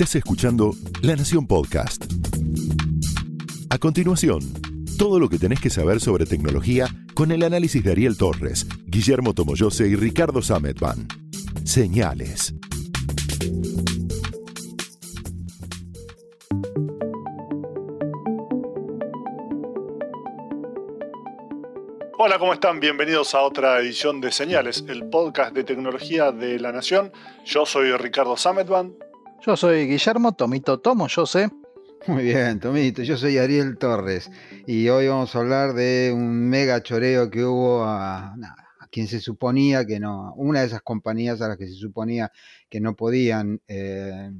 Estás escuchando La Nación Podcast. A continuación, todo lo que tenés que saber sobre tecnología con el análisis de Ariel Torres, Guillermo Tomoyose y Ricardo Sametban. Señales. Hola, ¿cómo están? Bienvenidos a otra edición de Señales, el podcast de tecnología de la Nación. Yo soy Ricardo Sametban. Yo soy Guillermo Tomito Tomo, yo sé. Muy bien, Tomito, yo soy Ariel Torres y hoy vamos a hablar de un mega choreo que hubo a, a quien se suponía que no, una de esas compañías a las que se suponía que no podían eh,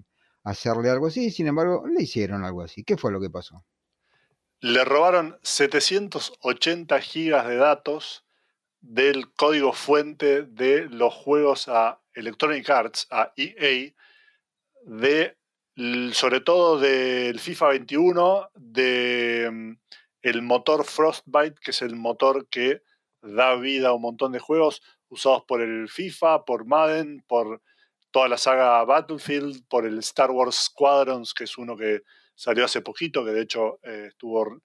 hacerle algo así, sin embargo, le hicieron algo así. ¿Qué fue lo que pasó? Le robaron 780 gigas de datos del código fuente de los juegos a Electronic Arts, a EA, de sobre todo del FIFA 21, de mm, el motor Frostbite, que es el motor que da vida a un montón de juegos usados por el FIFA, por Madden, por toda la saga Battlefield, por el Star Wars Squadrons, que es uno que salió hace poquito, que de hecho eh, estuvo,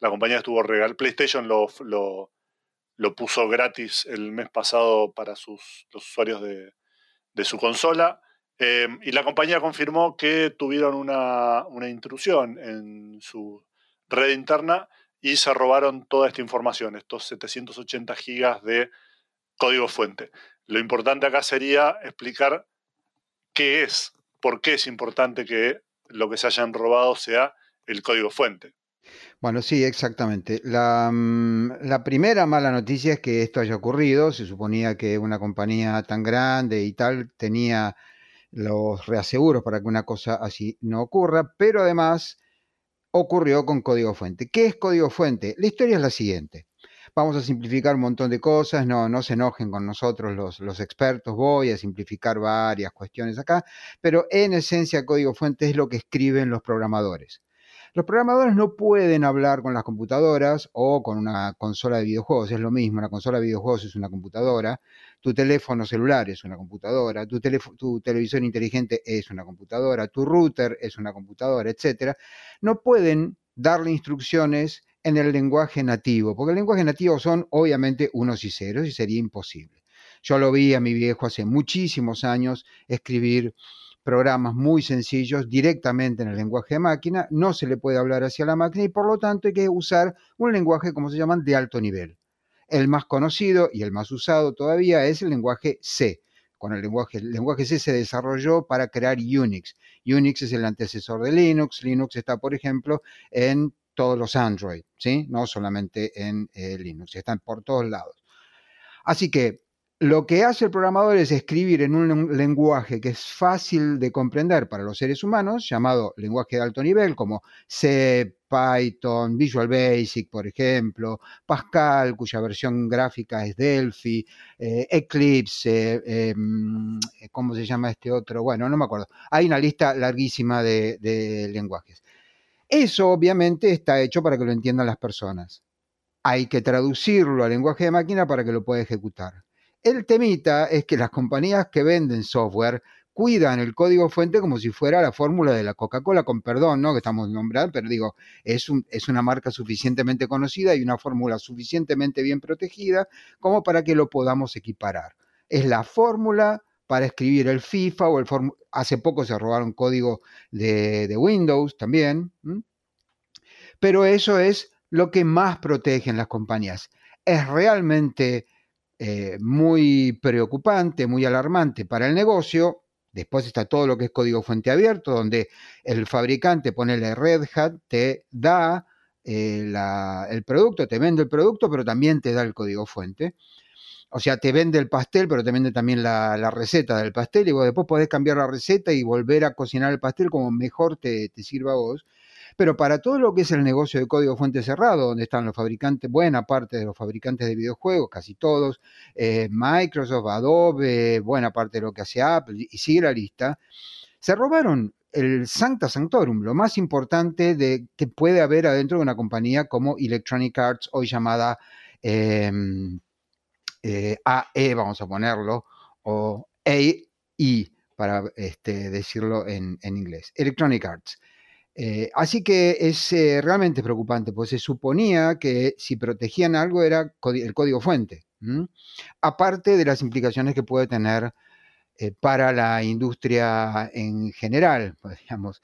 la compañía estuvo regal, PlayStation lo, lo, puso gratis el mes pasado para sus, los usuarios de, su consola. Em, y la compañía confirmó que tuvieron una, una, intrusión en su red interna y se robaron toda esta información, estos 780 gigas de código fuente. Lo importante acá sería explicar qué es, por qué es importante que lo que se hayan robado sea el código fuente. Bueno, sí, exactamente. Mm, la, primera mala noticia es que esto haya ocurrido. Se suponía que una compañía tan grande y tal tenía los reaseguros para que una cosa así no ocurra, pero además ocurrió con código fuente. ¿Qué es código fuente? La historia es la siguiente. Vamos a simplificar un montón de cosas, no, no se enojen con nosotros los, los expertos, voy a simplificar varias cuestiones acá, pero en esencia código fuente es lo que escriben los programadores. Los programadores no pueden hablar con las computadoras o con una consola de videojuegos, es lo mismo, una consola de videojuegos es una computadora, tu teléfono celular es una computadora, tu, tu televisor inteligente es una computadora, tu router es una computadora, etc. No pueden darle instrucciones en el lenguaje nativo, porque el lenguaje nativo son obviamente unos y ceros y sería imposible. Yo lo vi a mi viejo hace muchísimos años escribir programas muy sencillos directamente en el lenguaje de máquina, no se le puede hablar hacia la máquina y por lo tanto hay que usar un lenguaje, como se llaman, de alto nivel. El más conocido y el más usado todavía es el lenguaje C. Con el lenguaje, el lenguaje C se desarrolló para crear Unix. Unix es el antecesor de Linux. Linux está, por ejemplo, en todos los Android, ¿sí? No solamente en eh, Linux, están por todos lados. Así que lo que hace el programador es escribir en un lenguaje que es fácil de comprender para los seres humanos, llamado lenguaje de alto nivel, como C, Python, Visual Basic, por ejemplo, Pascal, cuya versión gráfica es Delphi, eh, Eclipse, em, ¿cómo se llama este otro? Bueno, no me acuerdo. Hay una lista larguísima de lenguajes. Eso obviamente está hecho para que lo entiendan las personas. Hay que traducirlo al lenguaje de máquina para que lo pueda ejecutar. El temita es que las compañías que venden software cuidan el código fuente como si fuera la fórmula de la Coca-Cola, con perdón, ¿no? Que estamos nombrando, pero digo, es, es una marca suficientemente conocida y una fórmula suficientemente bien protegida como para que lo podamos equiparar. Es la fórmula para escribir el FIFA o el hace poco se robaron código de, Windows también. Pero eso es lo que más protegen las compañías. Es realmente eh, muy preocupante, muy alarmante para el negocio. Después está todo lo que es código fuente abierto, donde el fabricante pone la Red Hat, te da eh, el producto, te vende el producto, pero también te da el código fuente o sea, te vende el pastel, pero te vende también la, receta del pastel y vos después podés cambiar la receta y volver a cocinar el pastel como mejor te, sirva a vos. Pero para todo lo que es el negocio de código fuente cerrado, donde están los fabricantes, buena parte de los fabricantes de videojuegos, casi todos, eh, Microsoft, Adobe, buena parte de lo que hace Apple, y sigue la lista, se robaron el Sancta Sanctorum, lo más importante de, que puede haber adentro de una compañía como Electronic Arts, hoy llamada em, eh, AE, vamos a ponerlo, o AI, para este, decirlo en, inglés. Electronic Arts. Eh, así que es eh, realmente preocupante, pues se suponía que si protegían algo era el código fuente, aparte de las implicaciones que puede tener para la industria en general, pues, digamos,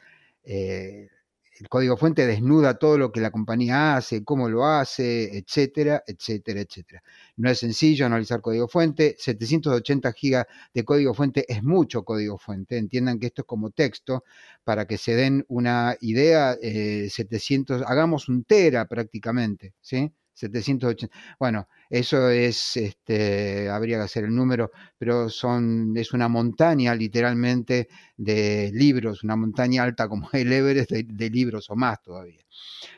el código fuente desnuda todo lo que la compañía hace, cómo lo hace, etcétera, etcétera, etcétera. No es sencillo analizar código fuente. 780 gigas de código fuente es mucho código fuente. Entiendan que esto es como texto. Para que se den una idea, 700, eh, hagamos un tera prácticamente, ¿sí? 780. Bueno, eso es, este, habría que hacer el número, pero son, es una montaña literalmente de libros, una montaña alta como el Everest de, libros o más todavía.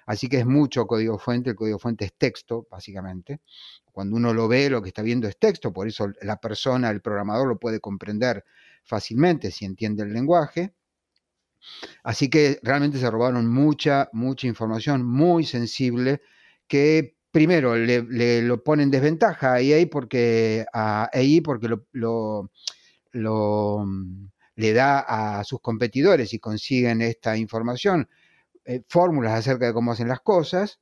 Así que es mucho código fuente, el código fuente es texto, básicamente. Cuando uno lo ve, lo que está viendo es texto, por eso la persona, el programador lo puede comprender fácilmente si entiende el lenguaje. Así que realmente se robaron mucha, mucha información muy sensible que primero le, lo pone en desventaja a EA porque, a porque lo, mm, le da a sus competidores y consiguen esta información, eh, fórmulas acerca de cómo hacen las cosas.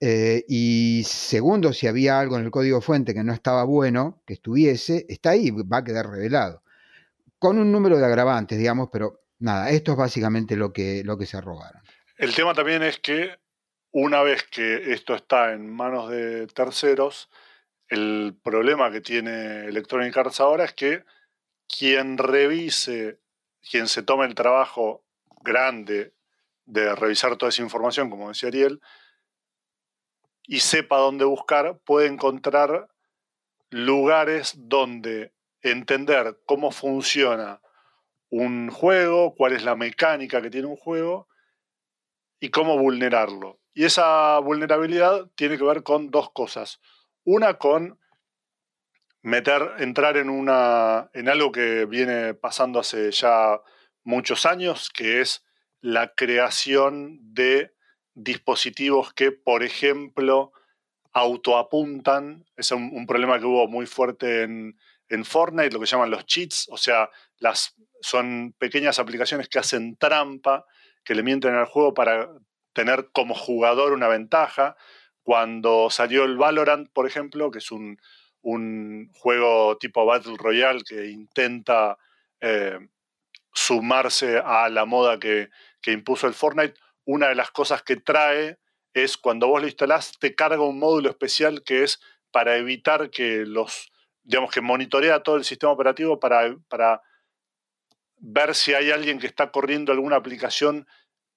Eh, y segundo, si había algo en el código fuente que no estaba bueno, que estuviese, está ahí, va a quedar revelado. Con un número de agravantes, digamos, pero nada, esto es básicamente lo que, lo que se robaron. El tema también es que una vez que esto está en manos de terceros, el problema que tiene Electronic Arts ahora es que quien revise, quien se tome el trabajo grande de revisar toda esa información, como decía Ariel, y sepa dónde buscar, puede encontrar lugares donde entender cómo funciona un juego, cuál es la mecánica que tiene un juego y cómo vulnerarlo. Y esa vulnerabilidad tiene que ver con dos cosas. Una con meter, entrar en, una, en algo que viene pasando hace ya muchos años, que es la creación de dispositivos que, por ejemplo, autoapuntan. Es un, problema que hubo muy fuerte en, en, Fortnite, lo que llaman los cheats, o sea, las, son pequeñas aplicaciones que hacen trampa, que le mienten al juego para tener como jugador una ventaja. Cuando salió el Valorant, por ejemplo, que es un, juego tipo Battle Royale que intenta eh, sumarse a la moda que, impuso el Fortnite, una de las cosas que trae es cuando vos lo instalás, te carga un módulo especial que es para evitar que los, digamos que monitorea todo el sistema operativo para, para ver si hay alguien que está corriendo alguna aplicación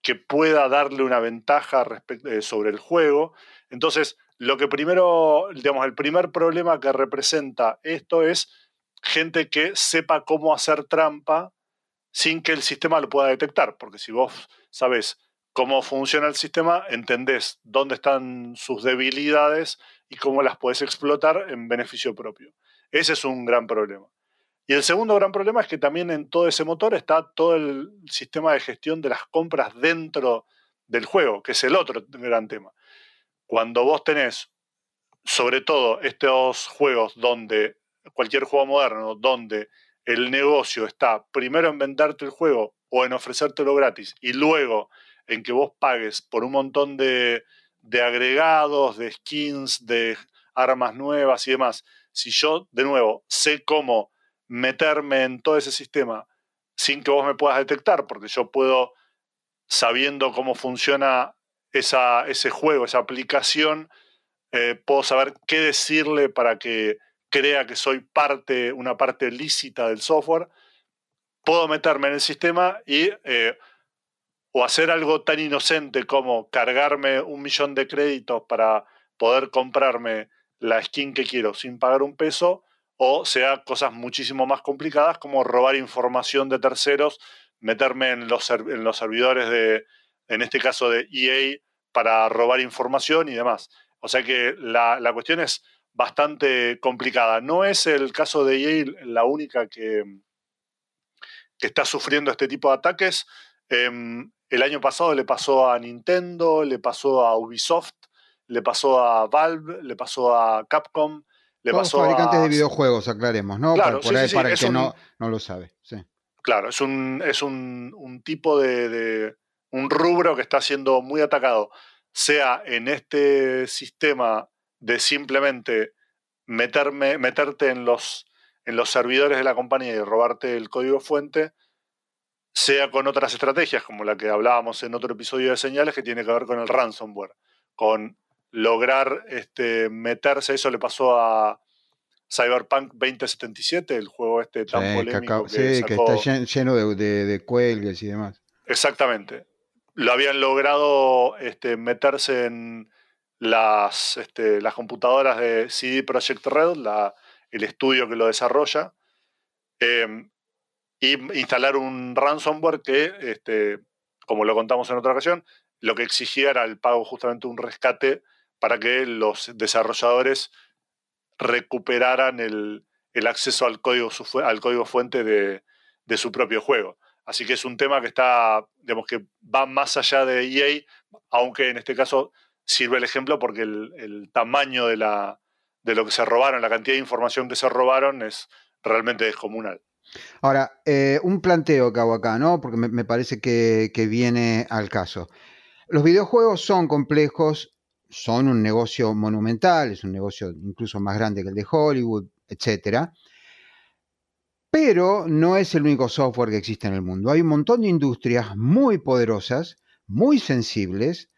que pueda darle una ventaja eh, sobre el juego. Entonces, lo que primero, digamos, el primer problema que representa esto es gente que sepa cómo hacer trampa sin que el sistema lo pueda detectar, porque si vos sabes cómo funciona el sistema, entendés dónde están sus debilidades y cómo las puedes explotar en beneficio propio. Ese es un gran problema. Y el segundo gran problema es que también en todo ese motor está todo el sistema de gestión de las compras dentro del juego, que es el otro gran tema. Cuando vos tenés, sobre todo estos juegos donde, cualquier juego moderno, donde el negocio está primero en venderte el juego o en ofrecértelo gratis y luego en que vos pagues por un montón de, de agregados, de skins, de armas nuevas y demás. Si yo, de nuevo, sé cómo meterme en todo ese sistema sin que vos me puedas detectar, porque yo puedo, sabiendo cómo funciona esa, ese juego, esa aplicación, eh, puedo saber qué decirle para que crea que soy parte, una parte lícita del software. Puedo meterme en el sistema y eh, o hacer algo tan inocente como cargarme un millón de créditos para poder comprarme la skin que quiero sin pagar un peso, o sea cosas muchísimo más complicadas como robar información de terceros, meterme en los, en los servidores de, en este caso de EA, para robar información y demás. O sea que la, cuestión es bastante complicada. No es el caso de EA la única que, que está sufriendo este tipo de ataques. Em, el año pasado le pasó a Nintendo, le pasó a Ubisoft, le pasó a Valve, le pasó a Capcom, Le Todos pasó fabricantes a- de videojuegos, aclaremos, ¿no? Claro, por por sí, ahí, sí, para el que un- no, no lo sabe. sí. Claro, es un, es un, un tipo de, de- un rubro que está siendo muy atacado, sea en este sistema de simplemente meterme, meterte en los, en los servidores de la compañía y robarte el código fuente, sea con otras estrategias, como la que hablábamos en otro episodio de señales, que tiene que ver con el ransomware, con lograr este, meterse, eso le pasó a Cyberpunk 2077, el juego este tan Sí, que, polémico que, sí, que está llen- lleno de, de- de cuelgues y demás. Exactamente. Lo habían logrado este, meterse en las, este, las computadoras de CD Projekt Red, la- el estudio que lo desarrolla, eh, y instalar un ransomware que, este, como lo contamos en otra ocasión, lo que exigía era el pago justamente de un rescate para que los desarrolladores recuperaran el, el acceso al código, al código fuente de, de su propio juego. Así que es un tema que está, digamos que va más allá de EA, aunque en este caso sirve el ejemplo porque el, el tamaño de, la, de lo que se robaron, la cantidad de información que se robaron es realmente descomunal. Ahora, eh, un planteo que hago acá, ¿no? Porque me, me parece que, que viene al caso. Los videojuegos son complejos, son un negocio monumental, es un negocio incluso más grande que el de Hollywood, etcétera. Pero no es el único software que existe en el mundo. Hay un montón de industrias muy poderosas, muy sensibles,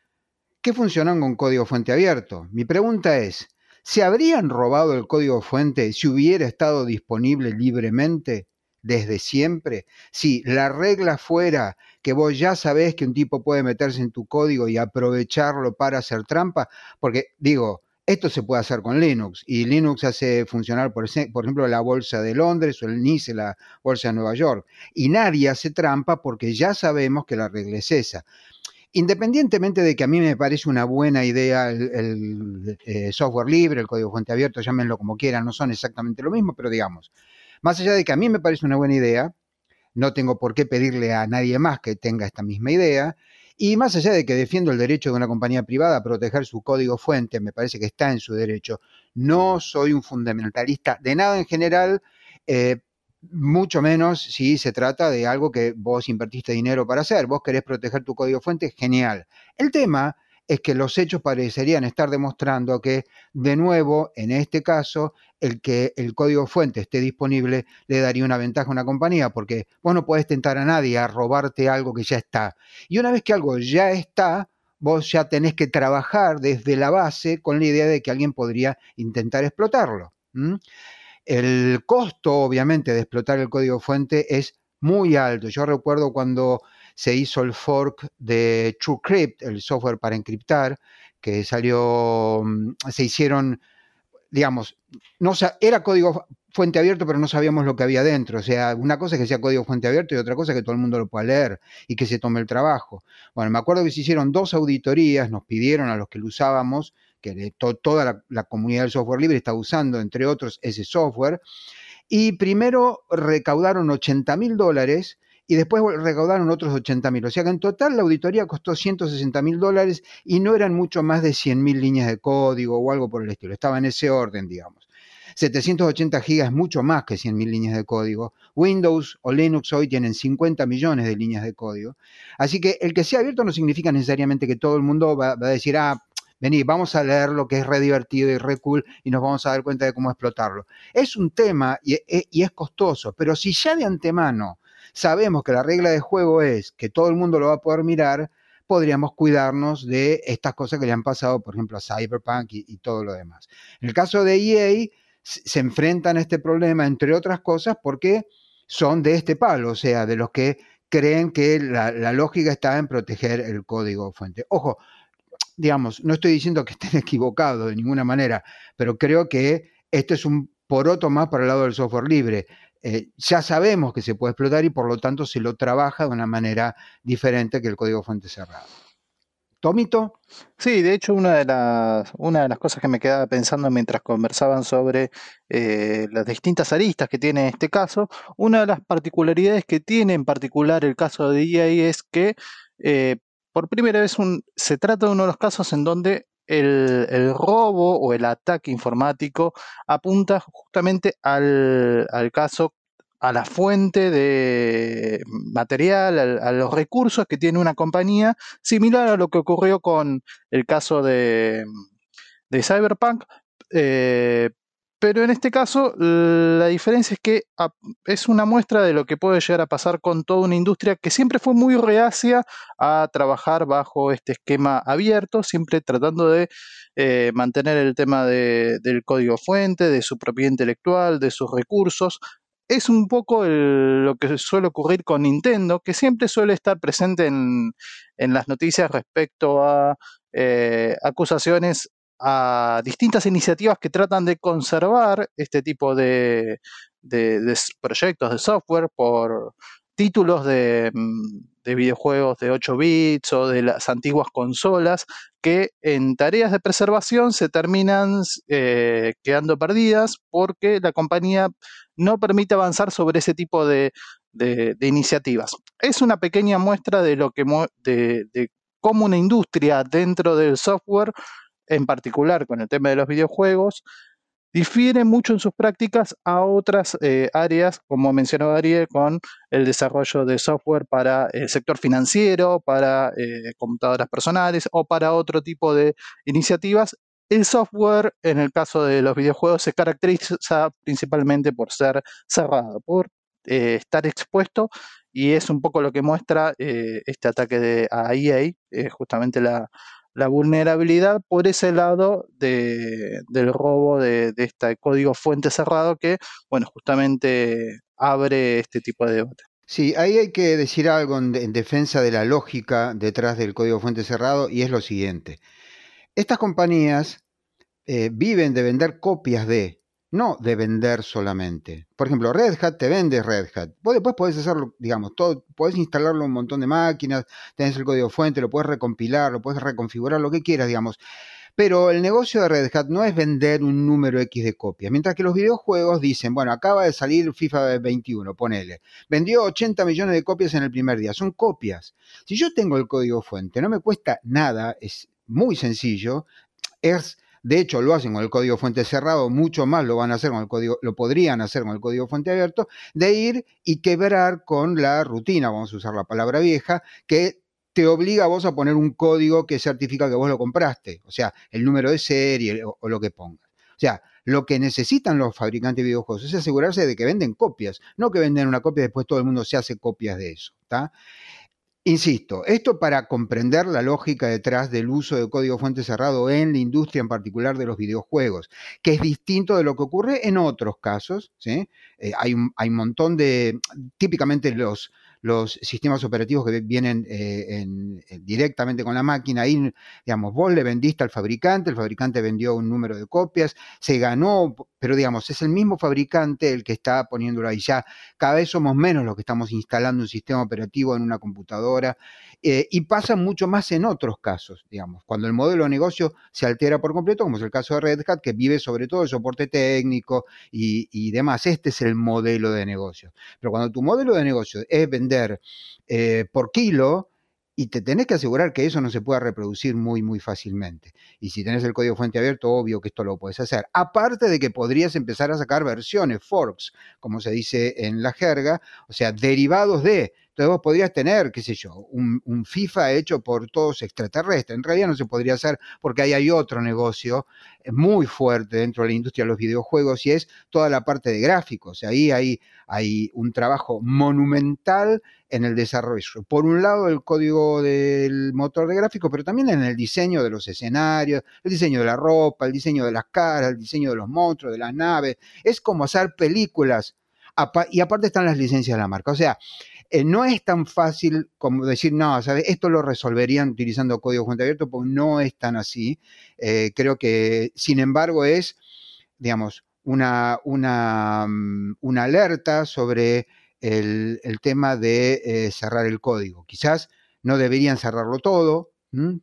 que funcionan con código fuente abierto. Mi pregunta es, ¿se habrían robado el código fuente si hubiera estado disponible libremente desde siempre? Si la regla fuera que vos ya sabés que un tipo puede meterse en tu código y aprovecharlo para hacer trampa, porque digo, esto se puede hacer con Linux y Linux hace funcionar, por, ejemplo, la bolsa de Londres o el NICE, la bolsa de Nueva York, y nadie hace trampa porque ya sabemos que la regla es esa. Independientemente de que a mí me parece una buena idea el, el, eh, software libre, el código fuente abierto, llámenlo como quieran, no son exactamente lo mismo, pero digamos, más allá de que a mí me parece una buena idea, no tengo por qué pedirle a nadie más que tenga esta misma idea, y más allá de que defiendo el derecho de una compañía privada a proteger su código fuente, me parece que está en su derecho, no soy un fundamentalista de nada en general, eh, mucho menos si se trata de algo que vos invertiste dinero para hacer. Vos querés proteger tu código fuente, genial. El tema es que los hechos parecerían estar demostrando que, de nuevo, en este caso, el que el código fuente esté disponible le daría una ventaja a una compañía, porque vos no podés tentar a nadie a robarte algo que ya está. Y una vez que algo ya está, vos ya tenés que trabajar desde la base con la idea de que alguien podría intentar explotarlo. El costo, obviamente, de explotar el código fuente es muy alto. Yo recuerdo cuando se hizo el fork de TrueCrypt, el software para encriptar, que salió, mm, se hicieron, digamos, no era código fuente abierto, pero no sabíamos lo que había dentro. O sea, una cosa es que sea código fuente abierto y otra cosa es que todo el mundo lo pueda leer y que se tome el trabajo. Bueno, me acuerdo que se hicieron dos auditorías, nos pidieron a los que lo usábamos, que toda la, la comunidad del software libre está usando, entre otros, ese software, y primero recaudaron 80 mil dólares y después recaudaron otros 80 mil. O sea que en total la auditoría costó 160 mil dólares y no eran mucho más de 100 mil líneas de código o algo por el estilo. Estaba en ese orden, digamos. 780 gigas es mucho más que 100 mil líneas de código. Windows o Linux hoy tienen 50 millones de líneas de código. Así que el que sea abierto no significa necesariamente que todo el mundo va, va a decir, ah, vení, vamos a leer lo que es re divertido y re cool y nos vamos a dar cuenta de cómo explotarlo. Es un tema y, e, y es costoso, pero si ya de antemano sabemos que la regla de juego es que todo el mundo lo va a poder mirar, podríamos cuidarnos de estas cosas que le han pasado, por ejemplo, a Cyberpunk y, todo lo demás. En el caso de EA, se enfrentan a este problema, entre otras cosas, porque son de este palo, o sea, de los que creen que la, la lógica está en proteger el código fuente. Ojo, digamos, no estoy diciendo que estén equivocados de ninguna manera, pero creo que esto es un poroto más para el lado del software libre. Eh, ya sabemos que se puede explotar y por lo tanto se lo trabaja de una manera diferente que el código fuente cerrado. Tomito. Sí, de hecho, una de las, una de las cosas que me quedaba pensando mientras conversaban sobre eh, las distintas aristas que tiene este caso, una de las particularidades que tiene en particular el caso de EA es que eh, por primera vez se trata de uno de los casos en donde el, robo o el ataque informático apunta justamente al, caso, a la fuente de material, a, los recursos que tiene una compañía, similar a lo que ocurrió con el caso de, de Cyberpunk, eh, pero en este caso, la diferencia es que es una muestra de lo que puede llegar a pasar con toda una industria que siempre fue muy reacia a trabajar bajo este esquema abierto, siempre tratando de eh, mantener el tema del código fuente, de su propiedad intelectual, de sus recursos. Es un poco lo que suele ocurrir con Nintendo, que siempre suele estar presente en, las noticias respecto a eh, acusaciones a distintas iniciativas que tratan de conservar este tipo de, proyectos de software por títulos de, mm, videojuegos de 8 bits o de las antiguas consolas que en tareas de preservación se terminan eh, quedando perdidas porque la compañía no permite avanzar sobre ese tipo de, iniciativas. Es una pequeña muestra de lo que de, de cómo una industria dentro del software en particular con el tema de los videojuegos, difiere mucho en sus prácticas a otras eh, áreas, como mencionó Ariel, con el desarrollo de software para el sector financiero, para eh, computadoras personales o para otro tipo de iniciativas. El software, en el caso de los videojuegos, se caracteriza principalmente por ser cerrado, por eh, estar expuesto y es un poco lo que muestra este ataque de, a EA, justamente la, la vulnerabilidad por ese lado de, del robo de, este código fuente cerrado que, bueno, justamente abre este tipo de debate. Sí, ahí hay que decir algo en, defensa de la lógica detrás del código fuente cerrado y es lo siguiente. Estas compañías eh, viven de vender copias de, no de vender solamente. Por ejemplo, Red Hat te vende Red Hat. Vos después podés hacerlo, digamos, todo, podés instalarlo en un montón de máquinas, tenés el código fuente, lo puedes recompilar, lo puedes reconfigurar, lo que quieras, digamos. Pero el negocio de Red Hat no es vender un número X de copias. Mientras que los videojuegos dicen, bueno, acaba de salir FIFA 21, ponele. Vendió 80 millones de copias en el primer día. Son copias. Si yo tengo el código fuente, no me cuesta nada, es muy sencillo. Es de hecho, lo hacen con el código fuente cerrado, mucho más lo van a hacer con el código, lo podrían hacer con el código fuente abierto, de ir y quebrar con la rutina, vamos a usar la palabra vieja, que te obliga a vos a poner un código que certifica que vos lo compraste, o sea, el número de serie o, lo que pongas. O sea, lo que necesitan los fabricantes de videojuegos es asegurarse de que venden copias, no que venden una copia y después todo el mundo se hace copias de eso. Insisto, esto para comprender la lógica detrás del uso de código fuente cerrado en la industria, en particular de los videojuegos, que es distinto de lo que ocurre en otros casos. ¿sí? Eh, hay, un, hay un montón de, típicamente los, los sistemas operativos que vienen eh, eh, directamente con la máquina. Ahí, digamos, vos le vendiste al fabricante, el fabricante vendió un número de copias, se ganó, pero digamos, es el mismo fabricante el que está poniéndolo ahí. Ya cada vez somos menos los que estamos instalando un sistema operativo en una computadora eh, y pasa mucho más en otros casos, digamos, cuando el modelo de negocio se altera por completo, como es el caso de Red Hat, que vive sobre todo el soporte técnico y, y demás. Este es el modelo de negocio. Pero cuando tu modelo de negocio es vender eh, por kilo y te tenés que asegurar que eso no se pueda reproducir muy, muy fácilmente. Y si tenés el código fuente abierto, obvio que esto lo puedes hacer. Aparte de que podrías empezar a sacar versiones, forks, como se dice en la jerga, o sea, derivados de. Entonces vos podrías tener, qué sé yo, un, FIFA hecho por todos extraterrestres. En realidad no se podría hacer porque ahí hay otro negocio eh, muy fuerte dentro de la industria de los videojuegos y es toda la parte de gráficos. Ahí hay, hay un trabajo monumental en el desarrollo. Por un lado, el código del motor de gráficos, pero también en el diseño de los escenarios, el diseño de la ropa, el diseño de las caras, el diseño de los monstruos, de las naves. Es como hacer películas. Y aparte están las licencias de la marca. O sea, eh, no es tan fácil como decir, no, ¿sabes? esto lo resolverían utilizando código fuente abierto, porque no es tan así. Eh, creo que, sin embargo, es, digamos, una, una, mm, una alerta sobre el, tema de eh, cerrar el código. Quizás no deberían cerrarlo todo,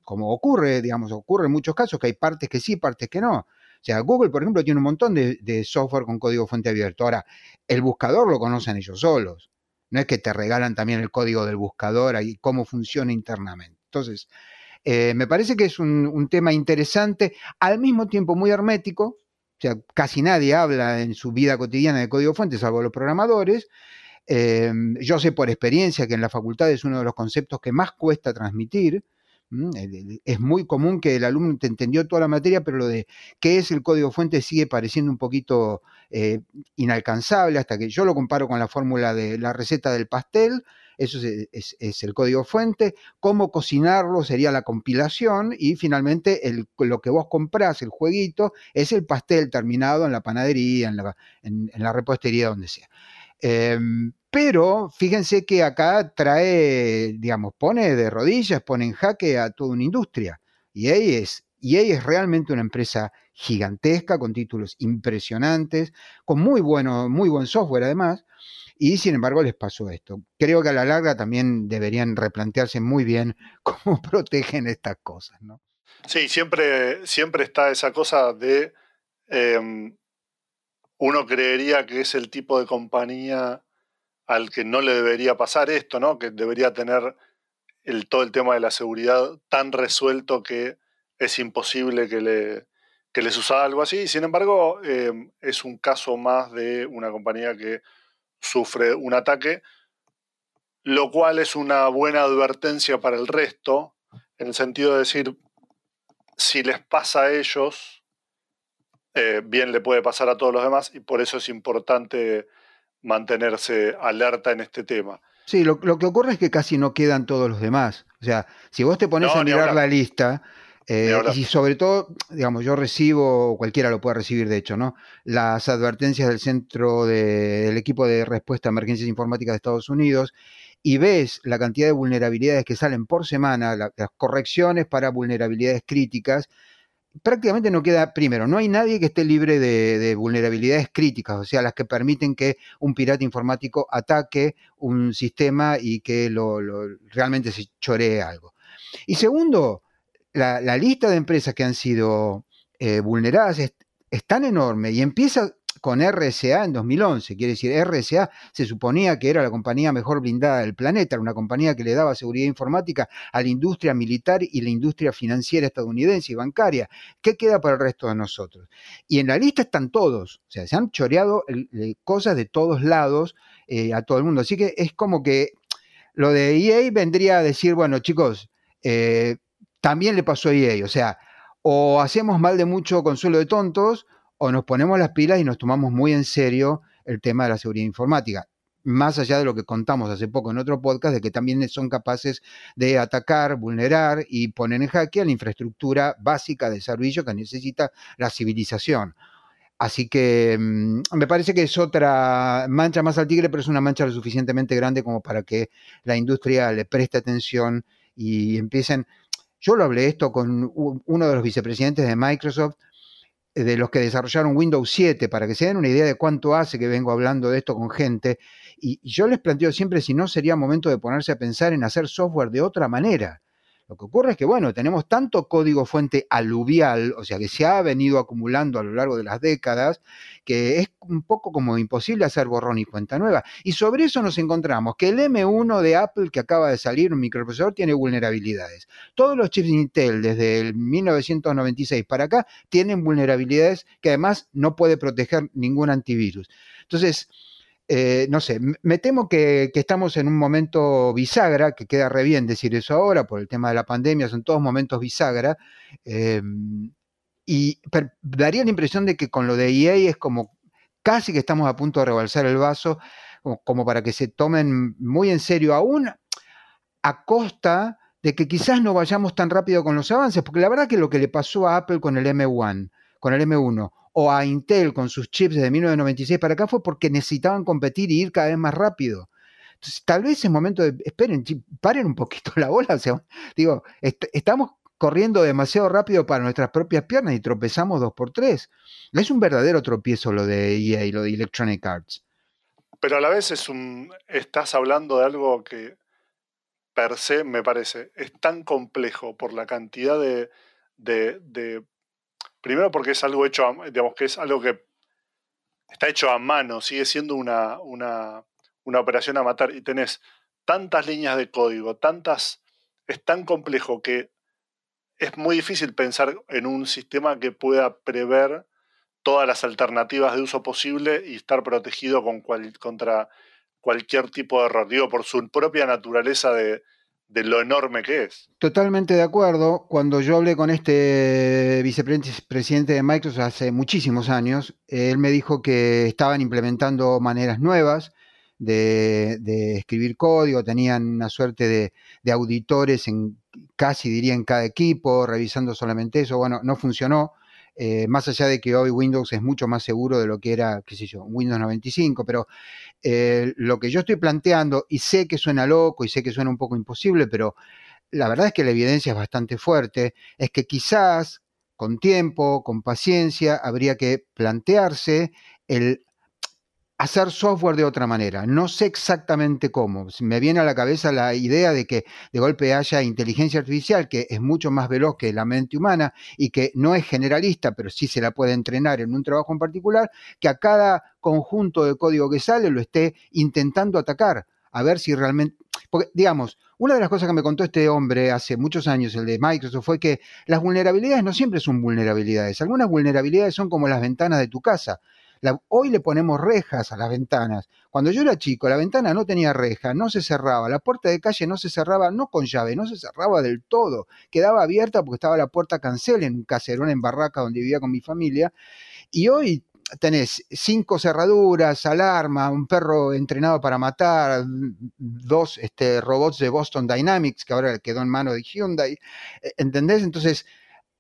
como ocurre, digamos, ocurre en muchos casos, que hay partes que sí, partes que no. O sea, Google, por ejemplo, tiene un montón de, de software con código fuente abierto. Ahora, el buscador lo conocen ellos solos. No es que te regalan también el código del buscador y cómo funciona internamente. Entonces, Eh, me parece que es un, tema interesante, al mismo tiempo muy hermético, o sea, casi nadie habla en su vida cotidiana de código fuente, salvo los programadores. Eh, yo sé por experiencia que en la facultad es uno de los conceptos que más cuesta transmitir. Es muy común que el alumno te entendió toda la materia, pero lo de qué es el código fuente sigue pareciendo un poquito eh, inalcanzable, hasta que yo lo comparo con la fórmula de la receta del pastel, eso es, el código fuente, cómo cocinarlo sería la compilación y finalmente lo que vos comprás, el jueguito, es el pastel terminado en la panadería, en la, repostería, donde sea. Em, pero fíjense que acá trae, digamos, pone de rodillas, pone en jaque a toda una industria. Y ahí es, realmente una empresa gigantesca, con títulos impresionantes, con muy, bueno, muy buen software además, y sin embargo les pasó esto. Creo que a la larga también deberían replantearse muy bien cómo protegen estas cosas, ¿no? Sí, siempre, siempre está esa cosa de em, uno creería que es el tipo de compañía al que no le debería pasar esto, ¿no? Que debería tener el, todo el tema de la seguridad tan resuelto que es imposible que, le, que les suceda algo así. Sin embargo, em, es un caso más de una compañía que sufre un ataque, lo cual es una buena advertencia para el resto, en el sentido de decir, si les pasa a ellos, eh, bien le puede pasar a todos los demás, y por eso es importante mantenerse alerta en este tema. Sí, lo, que ocurre es que casi no quedan todos los demás. O sea, si vos te pones a mirar la lista, eh, y sobre todo, digamos, yo recibo, cualquiera lo puede recibir de hecho, ¿no? Las advertencias del centro del equipo de respuesta a emergencias informáticas de Estados Unidos y ves la cantidad de vulnerabilidades que salen por semana, las correcciones para vulnerabilidades críticas, prácticamente no queda, primero, no hay nadie que esté libre de, vulnerabilidades críticas, o sea, las que permiten que un pirata informático ataque un sistema y que lo, realmente se choree algo. Y segundo, la, lista de empresas que han sido eh, vulneradas es, tan enorme y empieza con RSA en 2011. Quiere decir, RSA se suponía que era la compañía mejor blindada del planeta, era una compañía que le daba seguridad informática a la industria militar y la industria financiera estadounidense y bancaria. ¿Qué queda para el resto de nosotros? Y en la lista están todos, o sea, se han choreado cosas de todos lados eh, a todo el mundo. Así que es como que lo de EA vendría a decir, bueno, chicos, eh, también le pasó a EA. O sea, o hacemos mal de mucho consuelo de tontos, o nos ponemos las pilas y nos tomamos muy en serio el tema de la seguridad informática. Más allá de lo que contamos hace poco en otro podcast, de que también son capaces de atacar, vulnerar y poner en jaque a la infraestructura básica de servicio que necesita la civilización. Así que mm, me parece que es otra mancha más al tigre, pero es una mancha lo suficientemente grande como para que la industria le preste atención y empiecen yo lo hablé esto con uno de los vicepresidentes de Microsoft, de los que desarrollaron Windows 7, para que se den una idea de cuánto hace que vengo hablando de esto con gente. Y yo les planteo siempre si no sería momento de ponerse a pensar en hacer software de otra manera. Lo que ocurre es que, bueno, tenemos tanto código fuente aluvial, o sea, que se ha venido acumulando a lo largo de las décadas, que es un poco como imposible hacer borrón y cuenta nueva. Y sobre eso nos encontramos que el M1 de Apple que acaba de salir, un microprocesador, tiene vulnerabilidades. Todos los chips Intel desde el 1996 para acá tienen vulnerabilidades que además no puede proteger ningún antivirus. Entonces, eh, no sé, me temo que, estamos en un momento bisagra, que queda re bien decir eso ahora por el tema de la pandemia, son todos momentos bisagra, em, y daría la impresión de que con lo de EA es como casi que estamos a punto de rebalsar el vaso, como, para que se tomen muy en serio aún a costa de que quizás no vayamos tan rápido con los avances, porque la verdad que lo que le pasó a Apple con el M1, con el M1, o a Intel con sus chips desde 1996 para acá fue porque necesitaban competir y ir cada vez más rápido. Entonces, tal vez es momento de, esperen, paren un poquito la bola. Digo, estamos corriendo demasiado rápido para nuestras propias piernas y tropezamos dos por tres. Es un verdadero tropiezo lo de EA y lo de Electronic Arts. Pero a la vez es un, estás hablando de algo que per se me parece es tan complejo por la cantidad de Primero porque es algo hecho, digamos que es algo que está hecho a mano, sigue siendo una, una, operación a matar. Y tenés tantas líneas de código, tantas, es tan complejo que es muy difícil pensar en un sistema que pueda prever todas las alternativas de uso posible y estar protegido con contra cualquier tipo de error, digo, por su propia naturaleza de, de lo enorme que es. Totalmente de acuerdo. Cuando yo hablé con este vicepresidente de Microsoft hace muchísimos años, él me dijo que estaban implementando maneras nuevas de, escribir código, tenían una suerte de, de, auditores en casi diría en cada equipo, revisando solamente eso. Bueno, no funcionó. Eh, más allá de que hoy Windows es mucho más seguro de lo que era, qué sé yo, Windows 95, pero eh, lo que yo estoy planteando, y sé que suena loco y sé que suena un poco imposible, pero la verdad es que la evidencia es bastante fuerte, es que quizás con tiempo, con paciencia, habría que plantearse el hacer software de otra manera. No sé exactamente cómo. Me viene a la cabeza la idea de que de golpe haya inteligencia artificial que es mucho más veloz que la mente humana y que no es generalista, pero sí se la puede entrenar en un trabajo en particular, que a cada conjunto de código que sale lo esté intentando atacar, a ver si realmente... Porque, digamos, una de las cosas que me contó este hombre hace muchos años, el de Microsoft, fue que las vulnerabilidades no siempre son vulnerabilidades. Algunas vulnerabilidades son como las ventanas de tu casa hoy le ponemos rejas a las ventanas. Cuando yo era chico, la ventana no tenía reja, no se cerraba, la puerta de calle no se cerraba, no con llave, no se cerraba del todo, quedaba abierta porque estaba la puerta cancel en un caserón en Barraca donde vivía con mi familia. Y hoy tenés cinco cerraduras, alarma, un perro entrenado para matar, dos este, robots de Boston Dynamics, que ahora quedó en mano de Hyundai. ¿Entendés? Entonces,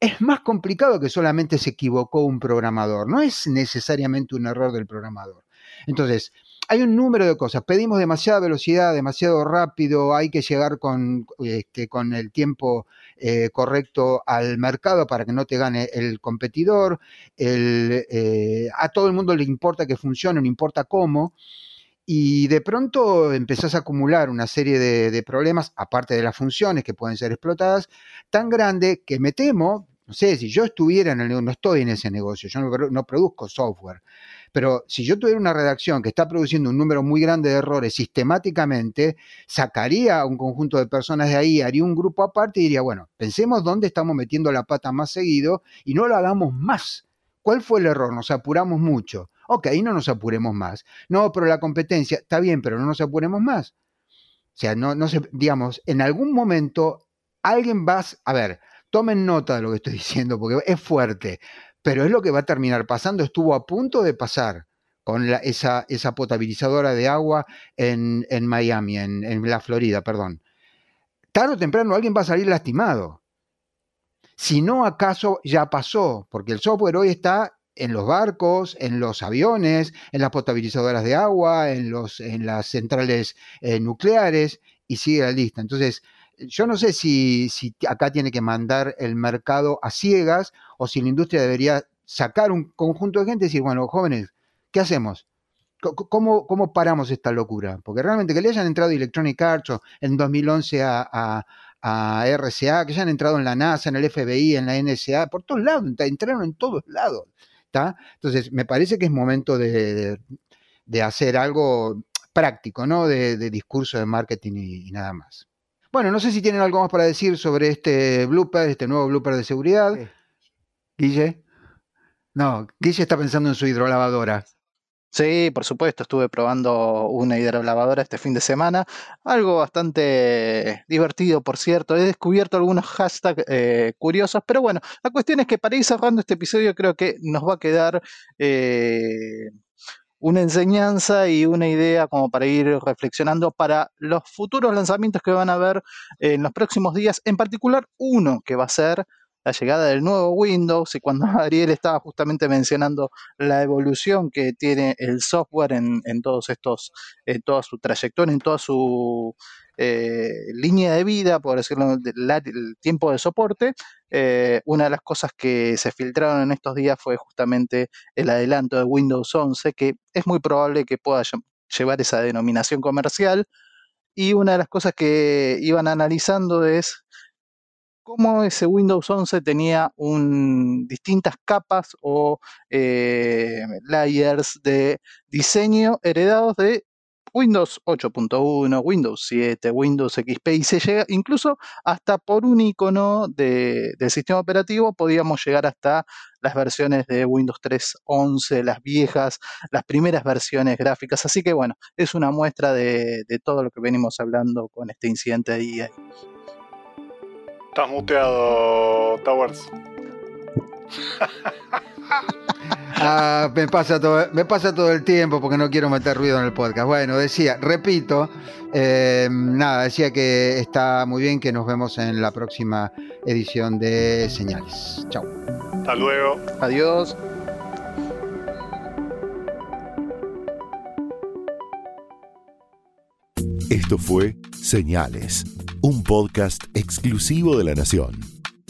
es más complicado que solamente se equivocó un programador, no es necesariamente un error del programador. Entonces, hay un número de cosas. Pedimos demasiada velocidad, demasiado rápido, hay que llegar con, este, con el tiempo eh, correcto al mercado para que no te gane el competidor. Eh, a todo el mundo le importa que funcione, no importa cómo. Y de pronto empezás a acumular una serie de, problemas, aparte de las funciones que pueden ser explotadas, tan grande que me temo, no sé, si yo estuviera en el no estoy en ese negocio, yo no, produzco software, pero si yo tuviera una redacción que está produciendo un número muy grande de errores sistemáticamente, sacaría a un conjunto de personas de ahí, haría un grupo aparte y diría, bueno, pensemos dónde estamos metiendo la pata más seguido y no lo hagamos más. ¿Cuál fue el error? Nos apuramos mucho. Ok, no nos apuremos más. No, pero la competencia, está bien, pero no nos apuremos más. O sea, no, no se, digamos, en algún momento alguien va a ver, tomen nota de lo que estoy diciendo, porque es fuerte, pero es lo que va a terminar pasando, estuvo a punto de pasar con esa, esa, potabilizadora de agua en, Miami, en, en, la Florida, perdón. Tarde o temprano alguien va a salir lastimado. Si no, acaso ya pasó, porque el software hoy está en los barcos, en los aviones, en las potabilizadoras de agua, en, los, en las centrales eh, nucleares y sigue la lista. Entonces, yo no sé si, si, acá tiene que mandar el mercado a ciegas o si la industria debería sacar un conjunto de gente y decir, bueno, jóvenes, ¿qué hacemos? ¿Cómo, ¿Cómo, paramos esta locura? Porque realmente que le hayan entrado Electronic Arts en 2011 a, a, RCA, que hayan entrado en la NASA, en el FBI, en la NSA, por todos lados, entraron en todos lados. Entonces, me parece que es momento de, hacer algo práctico, ¿no? De, discurso de marketing y, nada más. Bueno, no sé si tienen algo más para decir sobre este blooper, este nuevo blooper de seguridad. Guille. No, Guille está pensando en su hidrolavadora. Sí, por supuesto, estuve probando una hidrolavadora este fin de semana, algo bastante divertido, por cierto. He descubierto algunos hashtags eh, curiosos, pero bueno, la cuestión es que para ir cerrando este episodio creo que nos va a quedar eh, una enseñanza y una idea como para ir reflexionando para los futuros lanzamientos que van a haber en los próximos días, en particular uno que va a ser la llegada del nuevo Windows y cuando Ariel estaba justamente mencionando la evolución que tiene el software en, todos estos, en toda su trayectoria, en toda su eh, línea de vida, por decirlo, el tiempo de soporte, eh, una de las cosas que se filtraron en estos días fue justamente el adelanto de Windows 11, que es muy probable que pueda llevar esa denominación comercial. Y una de las cosas que iban analizando es cómo ese Windows 11 tenía distintas capas o eh, layers de diseño heredados de Windows 8.1, Windows 7, Windows XP y se llega incluso hasta por un icono de, del sistema operativo podíamos llegar hasta las versiones de Windows 3.11, las viejas, las primeras versiones gráficas. Así que bueno, es una muestra de, de todo lo que venimos hablando con este incidente de EA. Estás muteado, Towers. Ah, me, pasa todo, me pasa todo el tiempo porque no quiero meter ruido en el podcast. Bueno, decía, repito, eh, nada, decía que está muy bien que nos vemos en la próxima edición de Señales. Chao. Hasta luego. Adiós. Esto fue Señales, un podcast exclusivo de La Nación.